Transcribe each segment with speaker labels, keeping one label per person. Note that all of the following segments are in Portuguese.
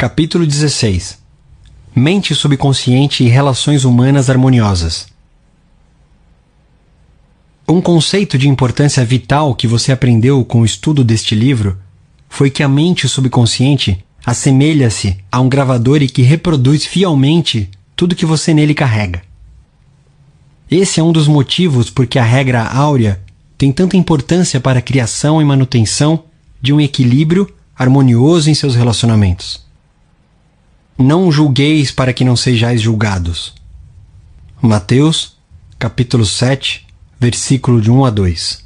Speaker 1: Capítulo 16 Mente subconsciente e relações humanas harmoniosas. Um conceito de importância vital que você aprendeu com o estudo deste livro foi que a mente subconsciente assemelha-se a um gravador e que reproduz fielmente tudo que você nele carrega. Esse é um dos motivos por que a regra áurea tem tanta importância para a criação e manutenção de um equilíbrio harmonioso em seus relacionamentos. Não julgueis para que não sejais julgados. Mateus, capítulo 7, versículo de 1 a 2.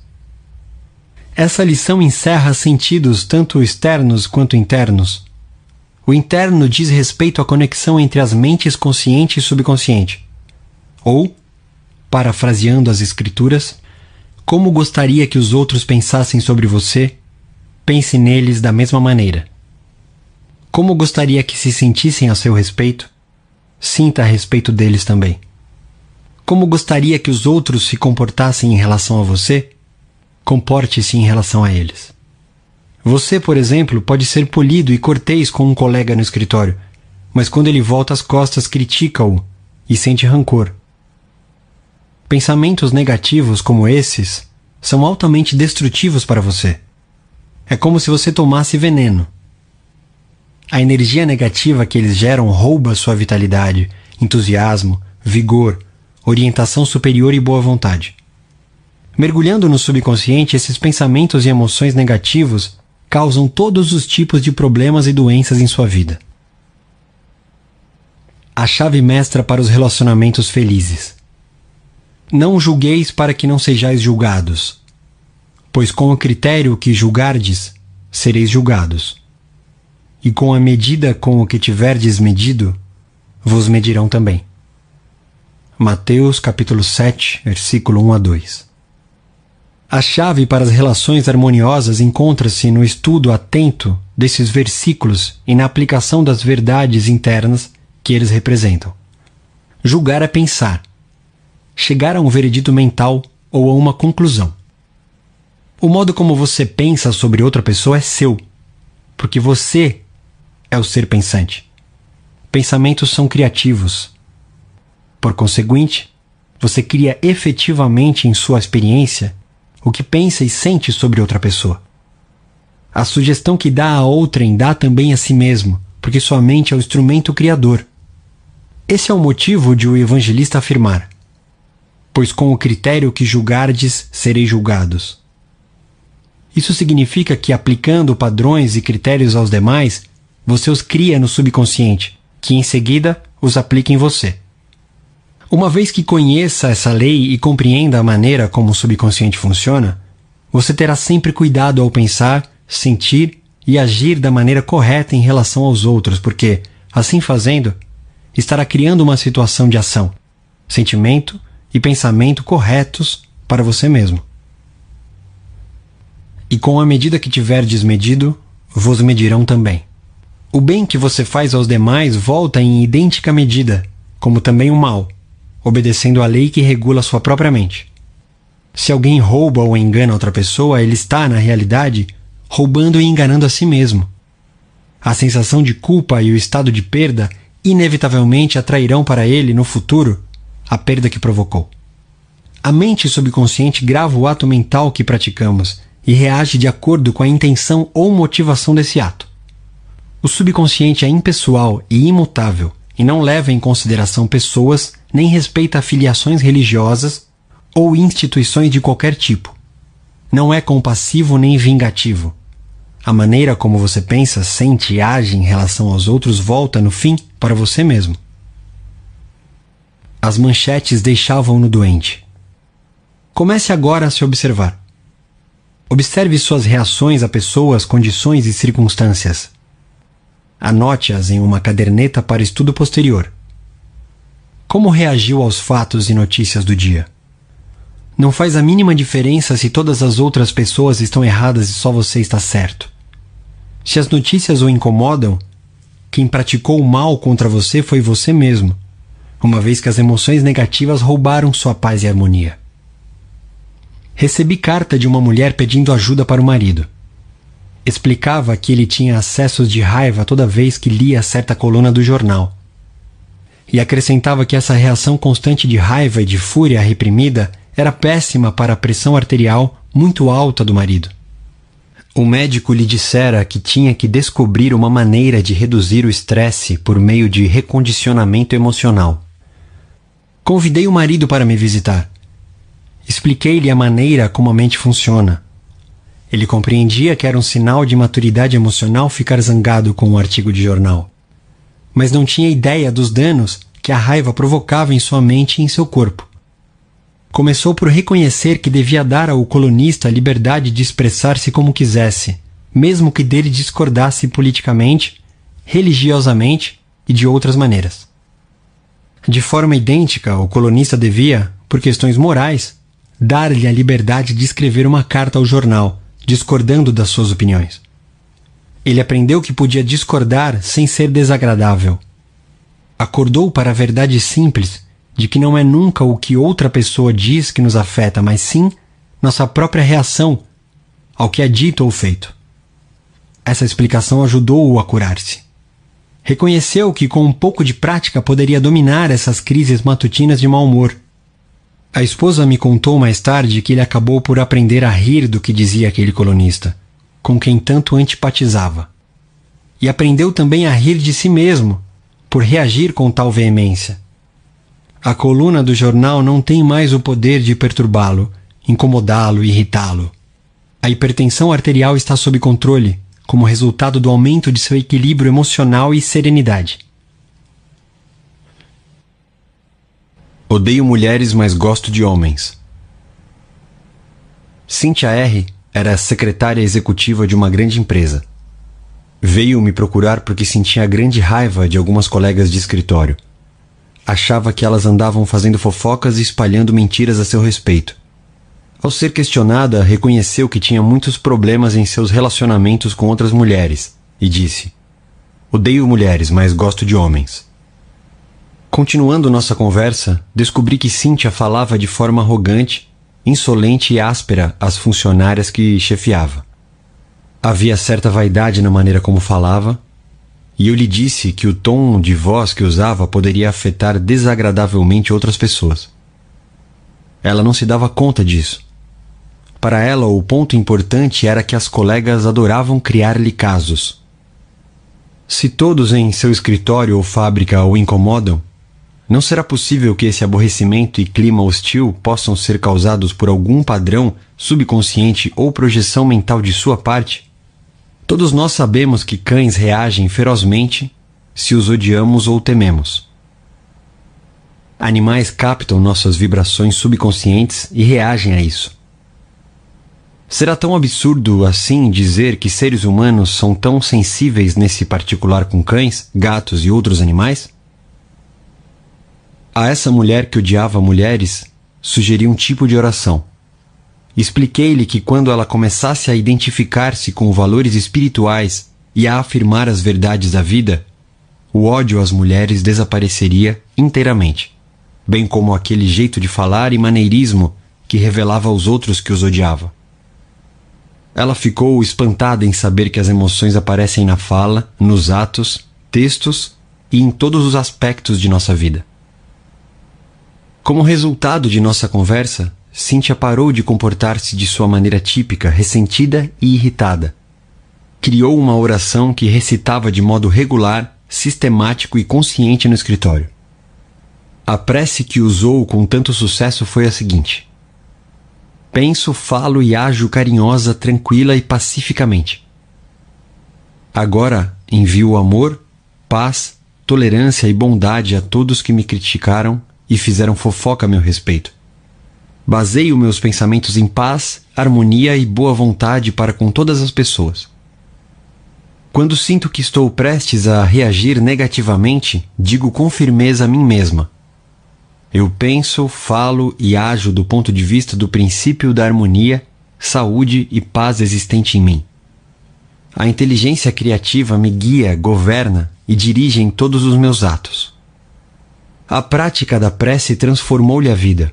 Speaker 1: Essa lição encerra sentidos tanto externos quanto internos. O interno diz respeito à conexão entre as mentes consciente e subconsciente. Ou, parafraseando as Escrituras, como gostaria que os outros pensassem sobre você, pense neles da mesma maneira. Como gostaria que se sentissem a seu respeito? Sinta a respeito deles também. Como gostaria que os outros se comportassem em relação a você? Comporte-se em relação a eles. Você, por exemplo, pode ser polido e cortês com um colega no escritório, mas quando ele volta as costas, critica-o e sente rancor. Pensamentos negativos como esses são altamente destrutivos para você. É como se você tomasse veneno. A energia negativa que eles geram rouba sua vitalidade, entusiasmo, vigor, orientação superior e boa vontade. Mergulhando no subconsciente, esses pensamentos e emoções negativos causam todos os tipos de problemas e doenças em sua vida. A chave mestra para os relacionamentos felizes. Não julgueis para que não sejais julgados, pois com o critério que julgardes, sereis julgados e com a medida com o que tiverdes medido, vos medirão também. Mateus capítulo 7, versículo 1 a 2. A chave para as relações harmoniosas encontra-se no estudo atento desses versículos e na aplicação das verdades internas que eles representam. Julgar é pensar, chegar a um veredito mental ou a uma conclusão. O modo como você pensa sobre outra pessoa é seu, porque você é o ser pensante. Pensamentos são criativos. Por conseguinte, você cria efetivamente em sua experiência o que pensa e sente sobre outra pessoa. A sugestão que dá a outrem dá também a si mesmo, porque sua mente é o instrumento criador. Esse é o motivo de o evangelista afirmar: Pois com o critério que julgardes, sereis julgados. Isso significa que, aplicando padrões e critérios aos demais, você os cria no subconsciente, que em seguida os aplica em você. Uma vez que conheça essa lei e compreenda a maneira como o subconsciente funciona, você terá sempre cuidado ao pensar, sentir e agir da maneira correta em relação aos outros, porque, assim fazendo, estará criando uma situação de ação, sentimento e pensamento corretos para você mesmo. E com a medida que tiver desmedido, vos medirão também. O bem que você faz aos demais volta em idêntica medida, como também o mal, obedecendo à lei que regula sua própria mente. Se alguém rouba ou engana outra pessoa, ele está, na realidade, roubando e enganando a si mesmo. A sensação de culpa e o estado de perda inevitavelmente atrairão para ele, no futuro, a perda que provocou. A mente subconsciente grava o ato mental que praticamos e reage de acordo com a intenção ou motivação desse ato. O subconsciente é impessoal e imutável e não leva em consideração pessoas nem respeita afiliações religiosas ou instituições de qualquer tipo. Não é compassivo nem vingativo. A maneira como você pensa, sente e age em relação aos outros volta, no fim, para você mesmo. As manchetes deixavam-no doente. Comece agora a se observar. Observe suas reações a pessoas, condições e circunstâncias. Anote-as em uma caderneta para estudo posterior. Como reagiu aos fatos e notícias do dia? Não faz a mínima diferença se todas as outras pessoas estão erradas e só você está certo. Se as notícias o incomodam, quem praticou o mal contra você foi você mesmo, uma vez que as emoções negativas roubaram sua paz e harmonia. Recebi carta de uma mulher pedindo ajuda para o marido. Explicava que ele tinha acessos de raiva toda vez que lia certa coluna do jornal. E acrescentava que essa reação constante de raiva e de fúria reprimida era péssima para a pressão arterial muito alta do marido. O médico lhe dissera que tinha que descobrir uma maneira de reduzir o estresse por meio de recondicionamento emocional. Convidei o marido para me visitar. Expliquei-lhe a maneira como a mente funciona. Ele compreendia que era um sinal de maturidade emocional ficar zangado com um artigo de jornal. Mas não tinha ideia dos danos que a raiva provocava em sua mente e em seu corpo começou por reconhecer que devia dar ao colunista a liberdade de expressar-se como quisesse, mesmo que dele discordasse politicamente, religiosamente e de outras maneiras. De forma idêntica, o colunista devia, por questões morais, dar-lhe a liberdade de escrever uma carta ao jornal, discordando das suas opiniões. Ele aprendeu que podia discordar sem ser desagradável. Acordou para a verdade simples de que não é nunca o que outra pessoa diz que nos afeta, mas sim nossa própria reação ao que é dito ou feito. Essa explicação ajudou-o a curar-se. Reconheceu que com um pouco de prática poderia dominar essas crises matutinas de mau humor. A esposa me contou mais tarde que ele acabou por aprender a rir do que dizia aquele colunista, com quem tanto antipatizava. E aprendeu também a rir de si mesmo, por reagir com tal veemência. A coluna do jornal não tem mais o poder de perturbá-lo, incomodá-lo, irritá-lo. A hipertensão arterial está sob controle, como resultado do aumento de seu equilíbrio emocional e serenidade.
Speaker 2: Odeio mulheres, mas gosto de homens. Cynthia R. era secretária executiva de uma grande empresa. Veio me procurar porque sentia grande raiva de algumas colegas de escritório achava que elas andavam fazendo fofocas e espalhando mentiras a seu respeito. Ao ser questionada, reconheceu que tinha muitos problemas em seus relacionamentos com outras mulheres e disse: Odeio mulheres, mas gosto de homens. Continuando nossa conversa, descobri que Cynthia falava de forma arrogante, insolente e áspera às funcionárias que chefiava. Havia certa vaidade na maneira como falava e eu lhe disse que o tom de voz que usava poderia afetar desagradavelmente outras pessoas. Ela não se dava conta disso. Para ela, o ponto importante era que as colegas adoravam criar-lhe casos. Se todos em seu escritório ou fábrica o incomodam, não será possível que esse aborrecimento e clima hostil possam ser causados por algum padrão subconsciente ou projeção mental de sua parte? Todos nós sabemos que cães reagem ferozmente se os odiamos ou tememos. Animais captam nossas vibrações subconscientes e reagem a isso. Será tão absurdo assim dizer que seres humanos são tão sensíveis nesse particular com cães, gatos e outros animais? A essa mulher que odiava mulheres, sugeri um tipo de oração. Expliquei-lhe que quando ela começasse a identificar-se com valores espirituais e a afirmar as verdades da vida, o ódio às mulheres desapareceria inteiramente, bem como aquele jeito de falar e maneirismo que revelava aos outros que os odiava. Ela ficou espantada em saber que as emoções aparecem na fala, nos atos, textos e em todos os aspectos de nossa vida. Como resultado de nossa conversa, Cynthia parou de comportar-se de sua maneira típica, ressentida e irritada. Criou uma oração que recitava de modo regular, sistemático e consciente no escritório. A prece que usou com tanto sucesso foi a seguinte: Penso, falo e ajo carinhosa, tranquila e pacificamente. Agora envio amor, paz, tolerância e bondade a todos que me criticaram e fizeram fofoca a meu respeito Baseio meus pensamentos em paz, harmonia e boa vontade para com todas as pessoas. Quando sinto que estou prestes a reagir negativamente, digo com firmeza a mim mesma: Eu penso, falo e ajo do ponto de vista do princípio da harmonia, saúde e paz existente em mim. A inteligência criativa me guia, governa e dirige em todos os meus atos. A prática da prece transformou-lhe a vida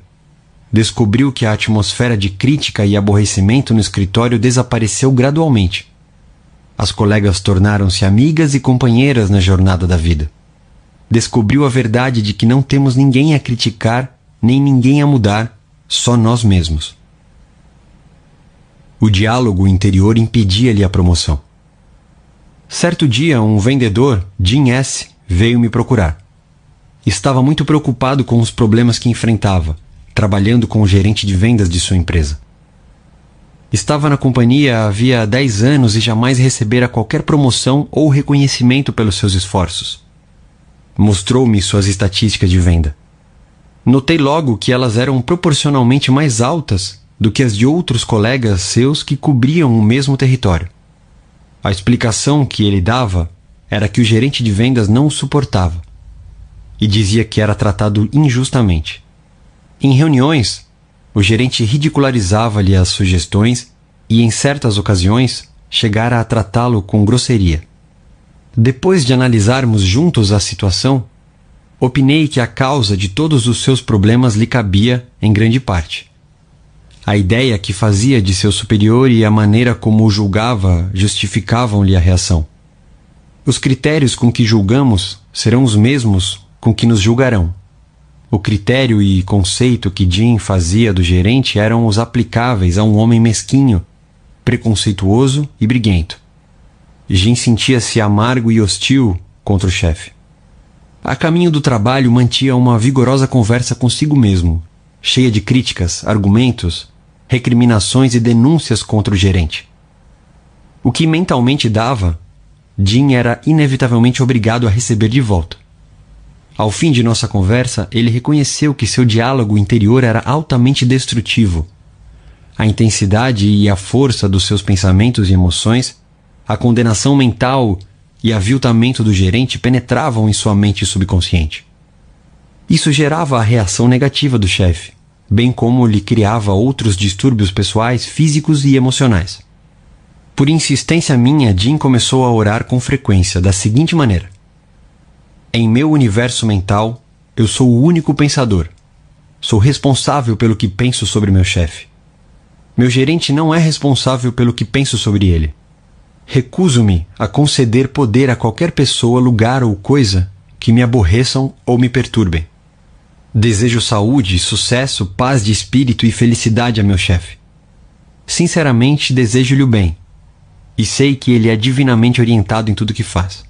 Speaker 2: descobriu que a atmosfera de crítica e aborrecimento no escritório desapareceu gradualmente. as colegas tornaram-se amigas e companheiras na jornada da vida. Descobriu a verdade de que não temos ninguém a criticar, nem ninguém a mudar, só nós mesmos. O diálogo interior impedia-lhe a promoção. Certo dia, um vendedor, Jim S., veio me procurar. Estava muito preocupado com os problemas que enfrentava, trabalhando com o gerente de vendas de sua empresa. Estava na companhia havia 10 anos e jamais recebera qualquer promoção ou reconhecimento pelos seus esforços. Mostrou-me suas estatísticas de venda. Notei logo que elas eram proporcionalmente mais altas do que as de outros colegas seus que cobriam o mesmo território. A explicação que ele dava era que o gerente de vendas não o suportava e dizia que era tratado injustamente. Em reuniões, o gerente ridicularizava-lhe as sugestões e, em certas ocasiões, chegara a tratá-lo com grosseria. Depois de analisarmos juntos a situação, opinei que a causa de todos os seus problemas lhe cabia, em grande parte. A ideia que fazia de seu superior e a maneira como o julgava justificavam-lhe a reação. Os critérios com que julgamos serão os mesmos com que nos julgarão. O critério e conceito que Jim fazia do gerente eram os aplicáveis a um homem mesquinho, preconceituoso e briguento. Jim sentia-se amargo e hostil contra o chefe. A caminho do trabalho mantinha uma vigorosa conversa consigo mesmo, cheia de críticas, argumentos, recriminações e denúncias contra o gerente. O que mentalmente dava, Jim era inevitavelmente obrigado a receber de volta. Ao fim de nossa conversa, ele reconheceu que seu diálogo interior era altamente destrutivo. A intensidade e a força dos seus pensamentos e emoções, a condenação mental e aviltamento do gerente penetravam em sua mente subconsciente. Isso gerava a reação negativa do chefe, bem como lhe criava outros distúrbios pessoais, físicos e emocionais. Por insistência minha, Jim começou a orar com frequência da seguinte maneira: em meu universo mental, eu sou o único pensador. Sou responsável pelo que penso sobre meu chefe. Meu gerente não é responsável pelo que penso sobre ele. Recuso-me a conceder poder a qualquer pessoa, lugar ou coisa que me aborreçam ou me perturbem. Desejo saúde, sucesso, paz de espírito e felicidade a meu chefe. Sinceramente, desejo-lhe o bem, e sei que ele é divinamente orientado em tudo que faz.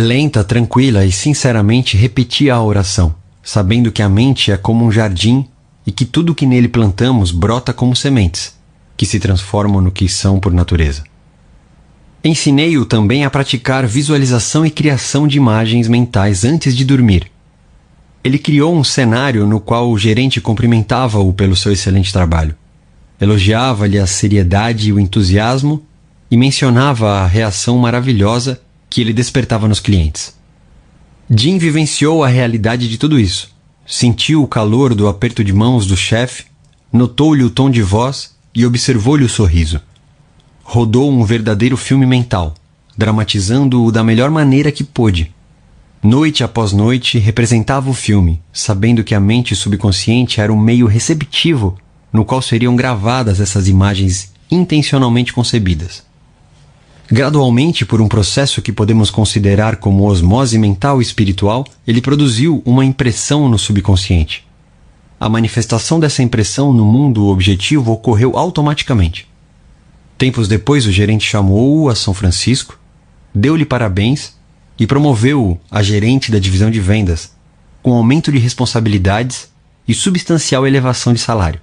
Speaker 2: Lenta, tranquila e sinceramente repetia a oração, sabendo que a mente é como um jardim e que tudo que nele plantamos brota como sementes, que se transformam no que são por natureza. Ensinei-o também a praticar visualização e criação de imagens mentais antes de dormir. Ele criou um cenário no qual o gerente cumprimentava-o pelo seu excelente trabalho. Elogiava-lhe a seriedade e o entusiasmo e mencionava a reação maravilhosa que ele despertava nos clientes. Jim vivenciou a realidade de tudo isso. Sentiu o calor do aperto de mãos do chefe, notou-lhe o tom de voz e observou-lhe o sorriso. Rodou um verdadeiro filme mental, dramatizando-o da melhor maneira que pôde. Noite após noite representava o filme, sabendo que a mente subconsciente era um meio receptivo no qual seriam gravadas essas imagens intencionalmente concebidas. Gradualmente, por um processo que podemos considerar como osmose mental e espiritual, ele produziu uma impressão no subconsciente. A manifestação dessa impressão no mundo objetivo ocorreu automaticamente. Tempos depois, o gerente chamou-o a São Francisco, deu-lhe parabéns e promoveu-o a gerente da divisão de vendas, com aumento de responsabilidades e substancial elevação de salário.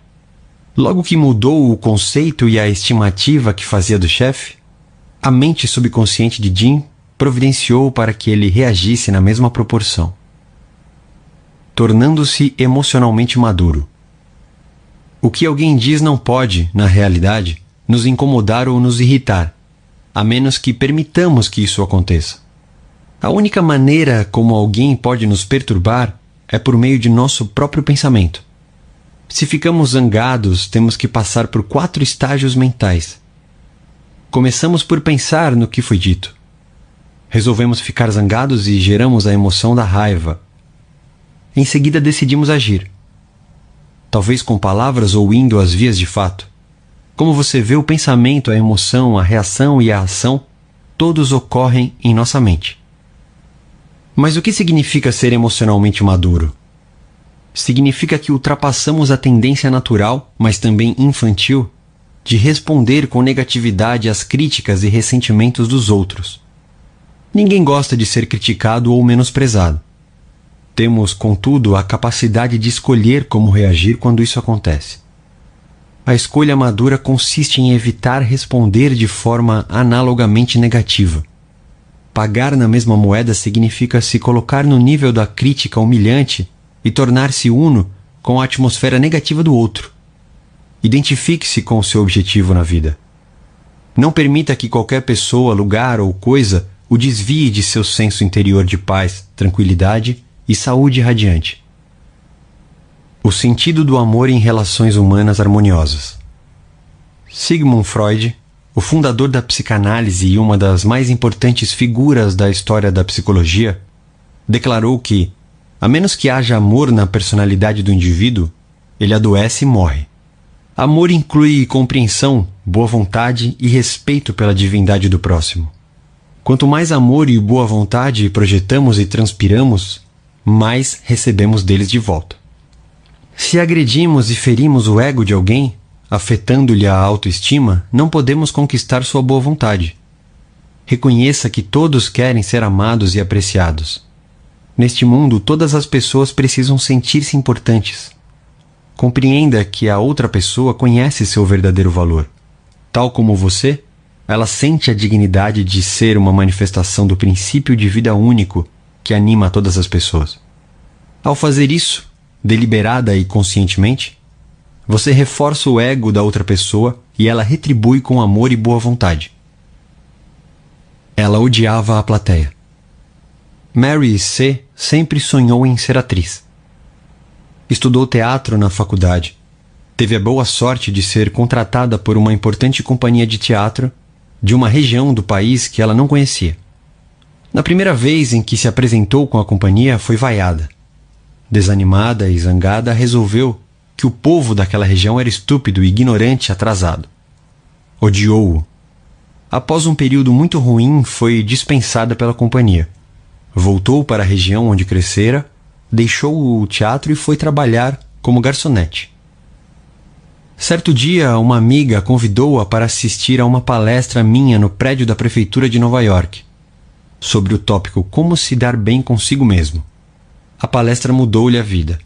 Speaker 2: Logo que mudou o conceito e a estimativa que fazia do chefe, a mente subconsciente de Jim providenciou para que ele reagisse na mesma proporção, tornando-se emocionalmente maduro. O que alguém diz não pode, na realidade, nos incomodar ou nos irritar, a menos que permitamos que isso aconteça. A única maneira como alguém pode nos perturbar é por meio de nosso próprio pensamento. Se ficamos zangados, temos que passar por quatro estágios mentais Começamos por pensar no que foi dito. Resolvemos ficar zangados e geramos a emoção da raiva. Em seguida decidimos agir. Talvez com palavras ou indo às vias de fato.
Speaker 1: Como você vê, o pensamento, a emoção, a reação e a ação, todos ocorrem em nossa mente. Mas o que significa ser emocionalmente maduro? Significa que ultrapassamos a tendência natural, mas também infantil, de responder com negatividade às críticas e ressentimentos dos outros. Ninguém gosta de ser criticado ou menosprezado. Temos, contudo, a capacidade de escolher como reagir quando isso acontece. A escolha madura consiste em evitar responder de forma analogamente negativa. Pagar na mesma moeda significa se colocar no nível da crítica humilhante e tornar-se uno com a atmosfera negativa do outro. Identifique-se com o seu objetivo na vida. Não permita que qualquer pessoa, lugar ou coisa o desvie de seu senso interior de paz, tranquilidade e saúde radiante. O sentido do amor em relações humanas harmoniosas. Sigmund Freud, o fundador da psicanálise e uma das mais importantes figuras da história da psicologia, declarou que, a menos que haja amor na personalidade do indivíduo, ele adoece e morre. Amor inclui compreensão, boa vontade e respeito pela divindade do próximo. Quanto mais amor e boa vontade projetamos e transpiramos, mais recebemos deles de volta. Se agredimos e ferimos o ego de alguém, afetando-lhe a autoestima, não podemos conquistar sua boa vontade. Reconheça que todos querem ser amados e apreciados. Neste mundo, todas as pessoas precisam sentir-se importantes. Compreenda que a outra pessoa conhece seu verdadeiro valor. Tal como você, ela sente a dignidade de ser uma manifestação do princípio de vida único que anima todas as pessoas. Ao fazer isso, deliberada e conscientemente, você reforça o ego da outra pessoa e ela retribui com amor e boa vontade. Ela odiava a plateia. Mary C. sempre sonhou em ser atriz. Estudou teatro na faculdade. Teve a boa sorte de ser contratada por uma importante companhia de teatro de uma região do país que ela não conhecia. Na primeira vez em que se apresentou com a companhia, foi vaiada. Desanimada e zangada, resolveu que o povo daquela região era estúpido, ignorante e atrasado. Odiou-o. Após um período muito ruim, foi dispensada pela companhia. Voltou para a região onde crescera, deixou o teatro e foi trabalhar como garçonete. Certo dia, uma amiga convidou-a para assistir a uma palestra minha no prédio da prefeitura de Nova York, sobre o tópico Como se dar bem consigo mesmo a palestra mudou-lhe a vida.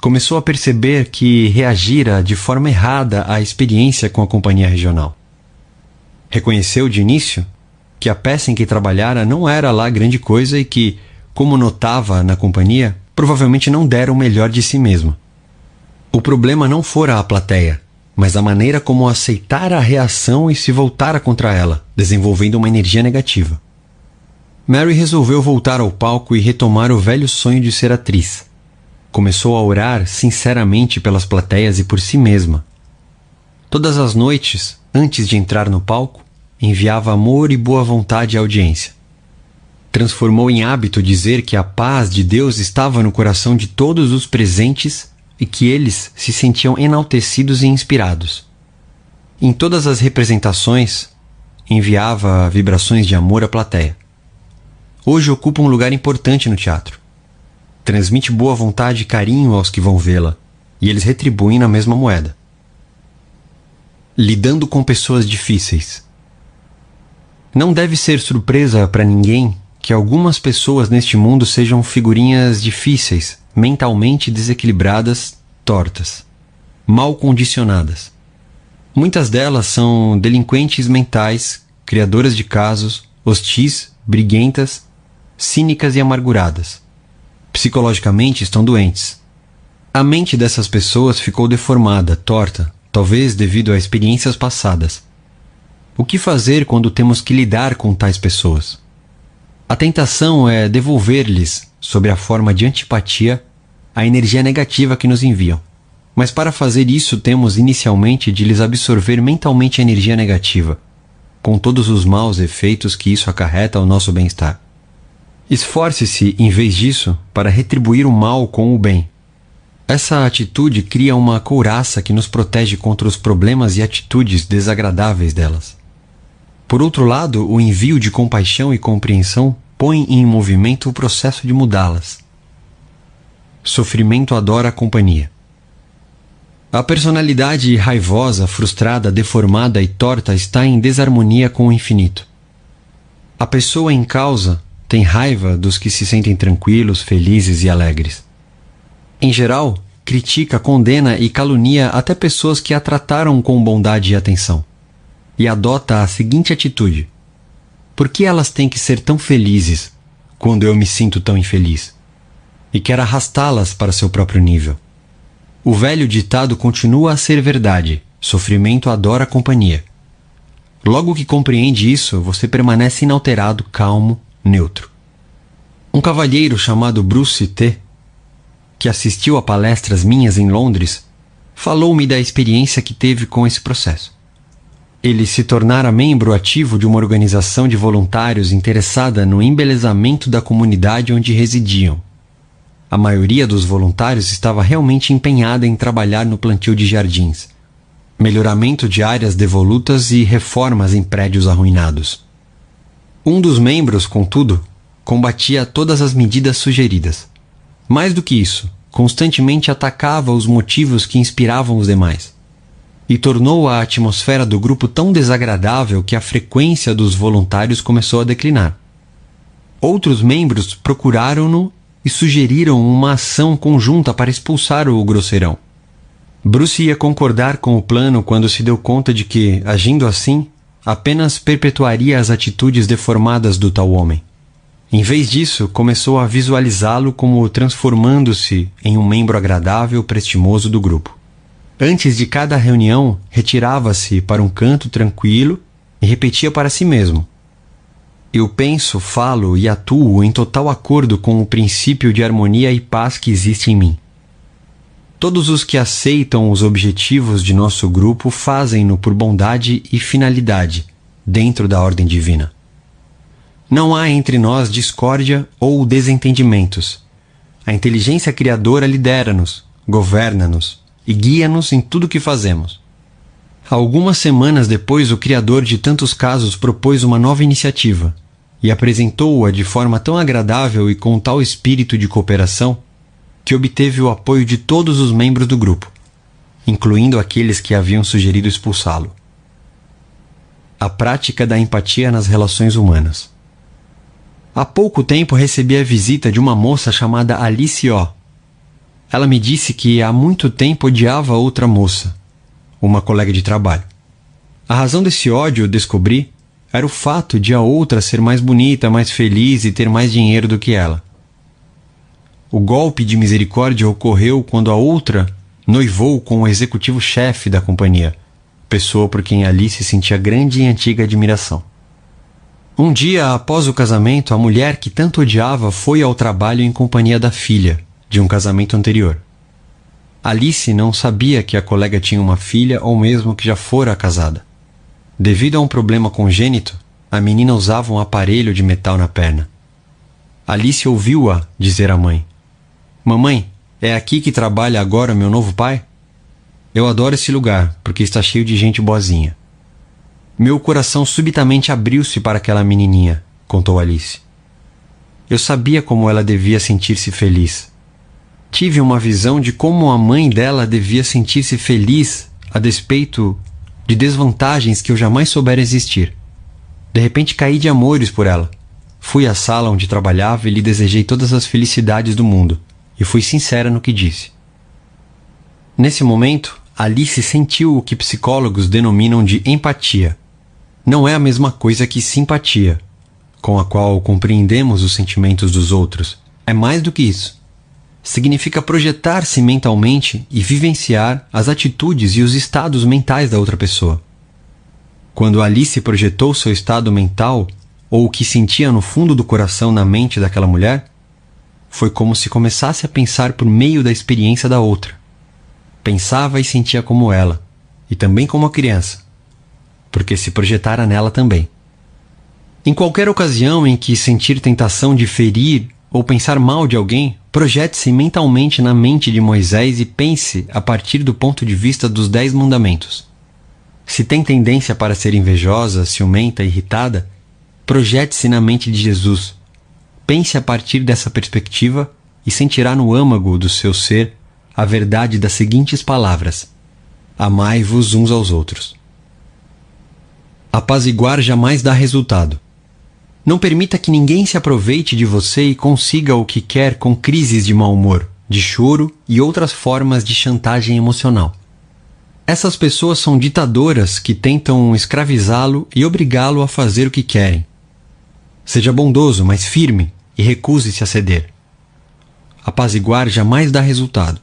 Speaker 1: Começou a perceber que reagira de forma errada à experiência com a companhia regional. Reconheceu de início que a peça em que trabalhara não era lá grande coisa e que, como notava na companhia, provavelmente não dera o melhor de si mesma. O problema não fora a plateia, mas a maneira como aceitar a reação e se voltara contra ela, desenvolvendo uma energia negativa. Mary resolveu voltar ao palco e retomar o velho sonho de ser atriz. Começou a orar sinceramente pelas plateias e por si mesma. Todas as noites, antes de entrar no palco, enviava amor e boa vontade à audiência. Transformou em hábito dizer que a paz de Deus estava no coração de todos os presentes e que eles se sentiam enaltecidos e inspirados. Em todas as representações, enviava vibrações de amor à plateia hoje ocupa um lugar importante no teatro. Transmite boa vontade e carinho aos que vão vê-la, e eles retribuem na mesma moeda. Lidando com pessoas difíceis. Não deve ser surpresa para ninguém que algumas pessoas neste mundo sejam figurinhas difíceis, mentalmente desequilibradas, tortas, mal condicionadas. Muitas delas são delinquentes mentais, criadoras de casos, hostis, briguentas cínicas e amarguradas. Psicologicamente estão doentes. A mente dessas pessoas ficou deformada, torta, talvez devido a experiências passadas. O que fazer quando temos que lidar com tais pessoas? A tentação é devolver-lhes, sob a forma de antipatia, a energia negativa que nos enviam. Mas para fazer isso, temos inicialmente de lhes absorver mentalmente a energia negativa, com todos os maus efeitos que isso acarreta ao nosso bem-estar. Esforce-se, em vez disso, para retribuir o mal com o bem.
Speaker 2: Essa atitude cria uma couraça que nos protege contra os problemas e atitudes desagradáveis delas. Por outro lado, o envio de compaixão e compreensão põe em movimento o processo de mudá-las. Sofrimento adora a companhia. A personalidade raivosa, frustrada, deformada e torta está em desarmonia com o infinito. A pessoa em causa tem raiva dos que se sentem tranquilos, felizes e alegres. Em geral, critica, condena e calunia até pessoas que a trataram com bondade e atenção. E adota a seguinte atitude: Por que elas têm que ser tão felizes quando eu me sinto tão infeliz? E quer arrastá-las para seu próprio nível. O velho ditado continua a ser verdade: sofrimento adora companhia. Logo que compreende isso, você permanece inalterado, calmo, neutro. Um cavalheiro chamado Bruce T que assistiu a palestras minhas em Londres, falou-me da experiência que teve com esse processo. Ele se tornara membro ativo de uma organização de voluntários interessada no embelezamento da comunidade onde residiam. A maioria dos voluntários estava realmente empenhada em trabalhar no plantio de jardins, melhoramento de áreas devolutas e reformas em prédios arruinados. Um dos membros, contudo, combatia todas as medidas sugeridas. Mais do que isso, constantemente atacava os motivos que inspiravam os demais. E tornou a atmosfera do grupo tão desagradável que a frequência dos voluntários começou a declinar. Outros membros procuraram-no e sugeriram uma ação conjunta para expulsar o grosseirão. Bruce ia concordar com o plano quando se deu conta de que, agindo assim, apenas perpetuaria as atitudes deformadas do tal homem. Em vez disso, começou a visualizá-lo como transformando-se em um membro agradável, prestimoso do grupo. Antes de cada reunião, retirava-se para um canto tranquilo e repetia para si mesmo: Eu penso, falo e atuo em total acordo com o princípio de harmonia e paz que existe em mim. Todos os que aceitam os objetivos de nosso grupo fazem-no por bondade e finalidade, dentro da ordem divina. Não há entre nós discórdia ou desentendimentos. A inteligência criadora lidera-nos, governa-nos e guia-nos em tudo o que fazemos. Algumas semanas depois, o Criador de tantos casos propôs uma nova iniciativa e apresentou-a de forma tão agradável e com tal espírito de cooperação que obteve o apoio de todos os membros do grupo, incluindo aqueles que haviam sugerido expulsá-lo. A prática da empatia nas relações humanas. Há pouco tempo recebi a visita de uma moça chamada Alice O. Ela me disse que há muito tempo odiava outra moça, uma colega de trabalho. A razão desse ódio, descobri, era o fato de a outra ser mais bonita, mais feliz e ter mais dinheiro do que ela. O golpe de misericórdia ocorreu quando a outra noivou com o executivo-chefe da companhia, pessoa por quem Alice sentia grande e antiga admiração. Um dia após o casamento, a mulher que tanto odiava foi ao trabalho em companhia da filha, de um casamento anterior. Alice não sabia que a colega tinha uma filha ou mesmo que já fora casada. Devido a um problema congênito, a menina usava um aparelho de metal na perna. Alice ouviu-a dizer à mãe: Mamãe, é aqui que trabalha agora meu novo pai? Eu adoro esse lugar, porque está cheio de gente boazinha. Meu coração subitamente abriu-se para aquela menininha, contou Alice. Eu sabia como ela devia sentir-se feliz. Tive uma visão de como a mãe dela devia sentir-se feliz a despeito de desvantagens que eu jamais soubera existir. De repente caí de amores por ela. Fui à sala onde trabalhava e lhe desejei todas as felicidades do mundo, e fui sincera no que disse. Nesse momento, Alice sentiu o que psicólogos denominam de empatia não é a mesma coisa que simpatia, com a qual compreendemos os sentimentos dos outros. É mais do que isso. Significa projetar-se mentalmente e vivenciar as atitudes e os estados mentais da outra pessoa. Quando Alice projetou seu estado mental ou o que sentia no fundo do coração na mente daquela mulher, foi como se começasse a pensar por meio da experiência da outra. Pensava e sentia como ela, e também como a criança porque se projetara nela também. Em qualquer ocasião em que sentir tentação de ferir ou pensar mal de alguém,
Speaker 1: projete-se mentalmente na mente de Moisés e pense a partir do ponto de vista dos Dez Mandamentos. Se tem tendência para ser invejosa, ciumenta, irritada, projete-se na mente de Jesus. Pense a partir dessa perspectiva e sentirá no âmago do seu ser a verdade das seguintes palavras: Amai-vos uns aos outros. Apaziguar jamais dá resultado. Não permita que ninguém se aproveite de você e consiga o que quer com crises de mau humor, de choro e outras formas de chantagem emocional. Essas pessoas são ditadoras que tentam escravizá-lo e obrigá-lo a fazer o que querem. Seja bondoso, mas firme, e recuse-se a ceder. Apaziguar jamais dá resultado.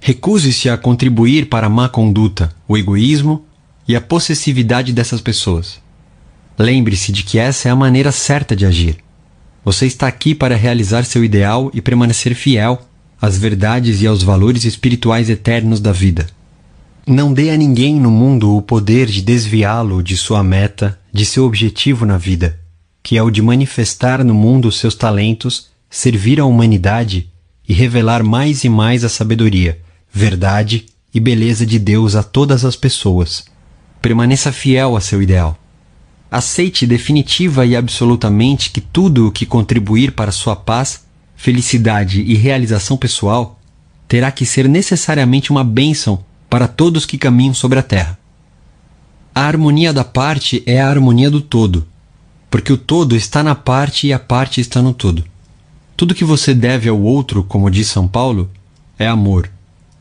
Speaker 1: Recuse-se a contribuir para a má conduta, o egoísmo e a possessividade dessas pessoas. Lembre-se de que essa é a maneira certa de agir. Você está aqui para realizar seu ideal e permanecer fiel às verdades e aos valores espirituais eternos da vida. Não dê a ninguém no mundo o poder de desviá-lo de sua meta, de seu objetivo na vida, que é o de manifestar no mundo seus talentos, servir à humanidade e revelar mais e mais a sabedoria, verdade e beleza de Deus a todas as pessoas. Permaneça fiel a seu ideal. Aceite definitiva e absolutamente que tudo o que contribuir para sua paz, felicidade e realização pessoal terá que ser necessariamente uma bênção para todos que caminham sobre a terra. A harmonia da parte é a harmonia do todo, porque o todo está na parte e a parte está no todo. Tudo que você deve ao outro, como diz São Paulo, é amor.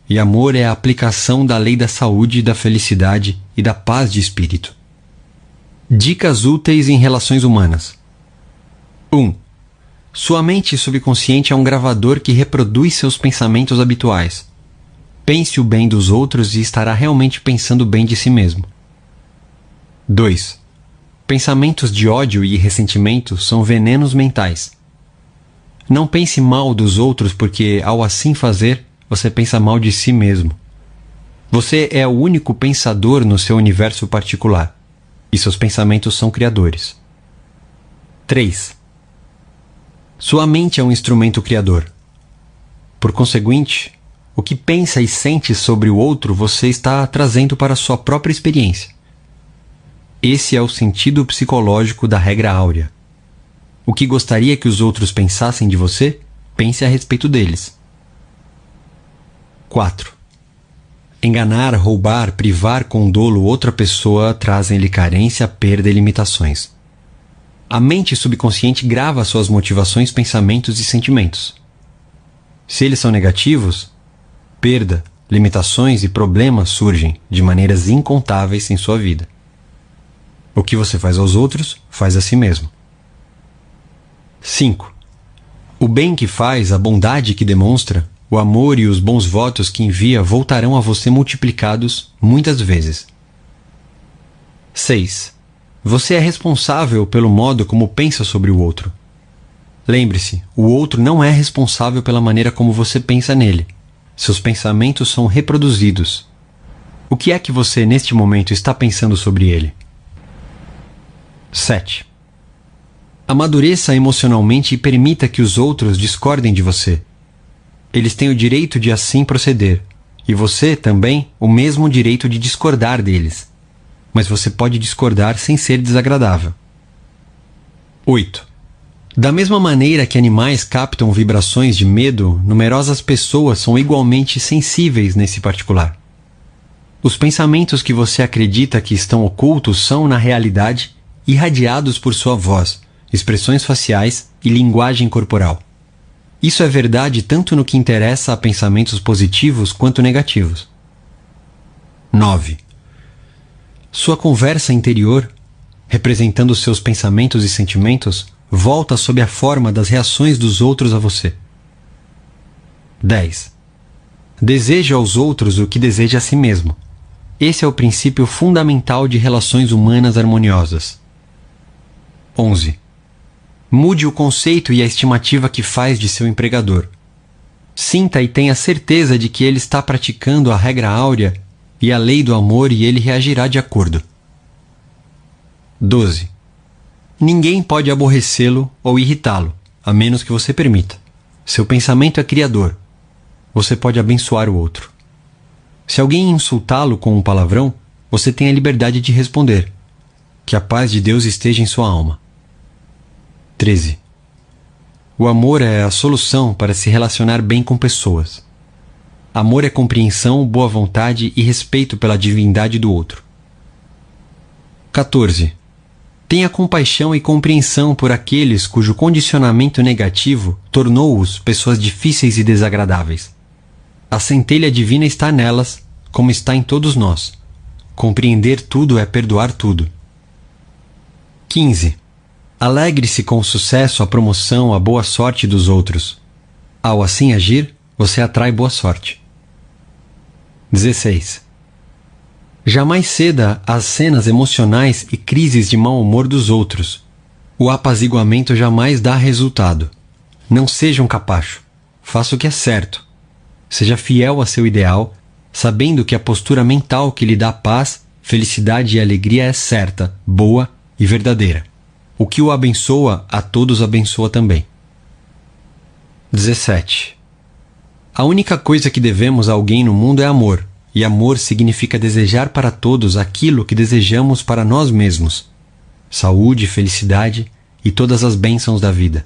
Speaker 1: E amor é a aplicação da lei da saúde, da felicidade e da paz de espírito. Dicas úteis em relações humanas. 1. Um, sua mente subconsciente é um gravador que reproduz seus pensamentos habituais. Pense o bem dos outros e estará realmente pensando bem de si mesmo. 2. Pensamentos de ódio e ressentimento são venenos mentais. Não pense mal dos outros porque, ao assim fazer, você pensa mal de si mesmo. Você é o único pensador no seu universo particular e seus pensamentos são criadores. 3. Sua mente é um instrumento criador. Por conseguinte, o que pensa e sente sobre o outro você está trazendo para sua própria experiência. Esse é o sentido psicológico da regra áurea. O que gostaria que os outros pensassem de você, pense a respeito deles. 4. Enganar, roubar, privar com dolo outra pessoa trazem-lhe carência, perda e limitações. A mente subconsciente grava suas motivações, pensamentos e sentimentos. Se eles são negativos, perda, limitações e problemas surgem de maneiras incontáveis em sua vida. O que você faz aos outros, faz a si mesmo. 5. O bem que faz, a bondade que demonstra, o amor e os bons votos que envia voltarão a você multiplicados muitas vezes. 6. Você é responsável pelo modo como pensa sobre o outro. Lembre-se, o outro não é responsável pela maneira como você pensa nele. Seus pensamentos são reproduzidos. O que é que você, neste momento, está pensando sobre ele? 7. Amadureça emocionalmente e permita que os outros discordem de você eles têm o direito de assim proceder, e você também o mesmo direito de discordar deles. Mas você pode discordar sem ser desagradável. 8. Da mesma maneira que animais captam vibrações de medo, numerosas pessoas são igualmente sensíveis nesse particular. Os pensamentos que você acredita que estão ocultos são, na realidade, irradiados por sua voz, expressões faciais e linguagem corporal. Isso é verdade tanto no que interessa a pensamentos positivos quanto negativos. 9. Sua conversa interior, representando seus pensamentos e sentimentos, volta sob a forma das reações dos outros a você. 10. Deseja aos outros o que deseja a si mesmo. Esse é o princípio fundamental de relações humanas harmoniosas. 11. Mude o conceito e a estimativa que faz de seu empregador. Sinta e tenha certeza de que ele está praticando a regra áurea e a lei do amor e ele reagirá de acordo. 12. Ninguém pode aborrecê-lo ou irritá-lo, a menos que você permita. Seu pensamento é criador. Você pode abençoar o outro. Se alguém insultá-lo com um palavrão, você tem a liberdade de responder. Que a paz de Deus esteja em sua alma. 13. O amor é a solução para se relacionar bem com pessoas. Amor é compreensão, boa vontade e respeito pela divindade do outro. 14. Tenha compaixão e compreensão por aqueles cujo condicionamento negativo tornou-os pessoas difíceis e desagradáveis. A centelha divina está nelas, como está em todos nós. Compreender tudo é perdoar tudo. 15. Alegre-se com o sucesso, a promoção, a boa sorte dos outros. Ao assim agir, você atrai boa sorte. 16. Jamais ceda às cenas emocionais e crises de mau humor dos outros. O apaziguamento jamais dá resultado. Não seja um capacho. Faça o que é certo. Seja fiel a seu ideal, sabendo que a postura mental que lhe dá paz, felicidade e alegria é certa, boa e verdadeira. O que o abençoa, a todos abençoa também. 17. A única coisa que devemos a alguém no mundo é amor, e amor significa desejar para todos aquilo que desejamos para nós mesmos: saúde, felicidade e todas as bênçãos da vida.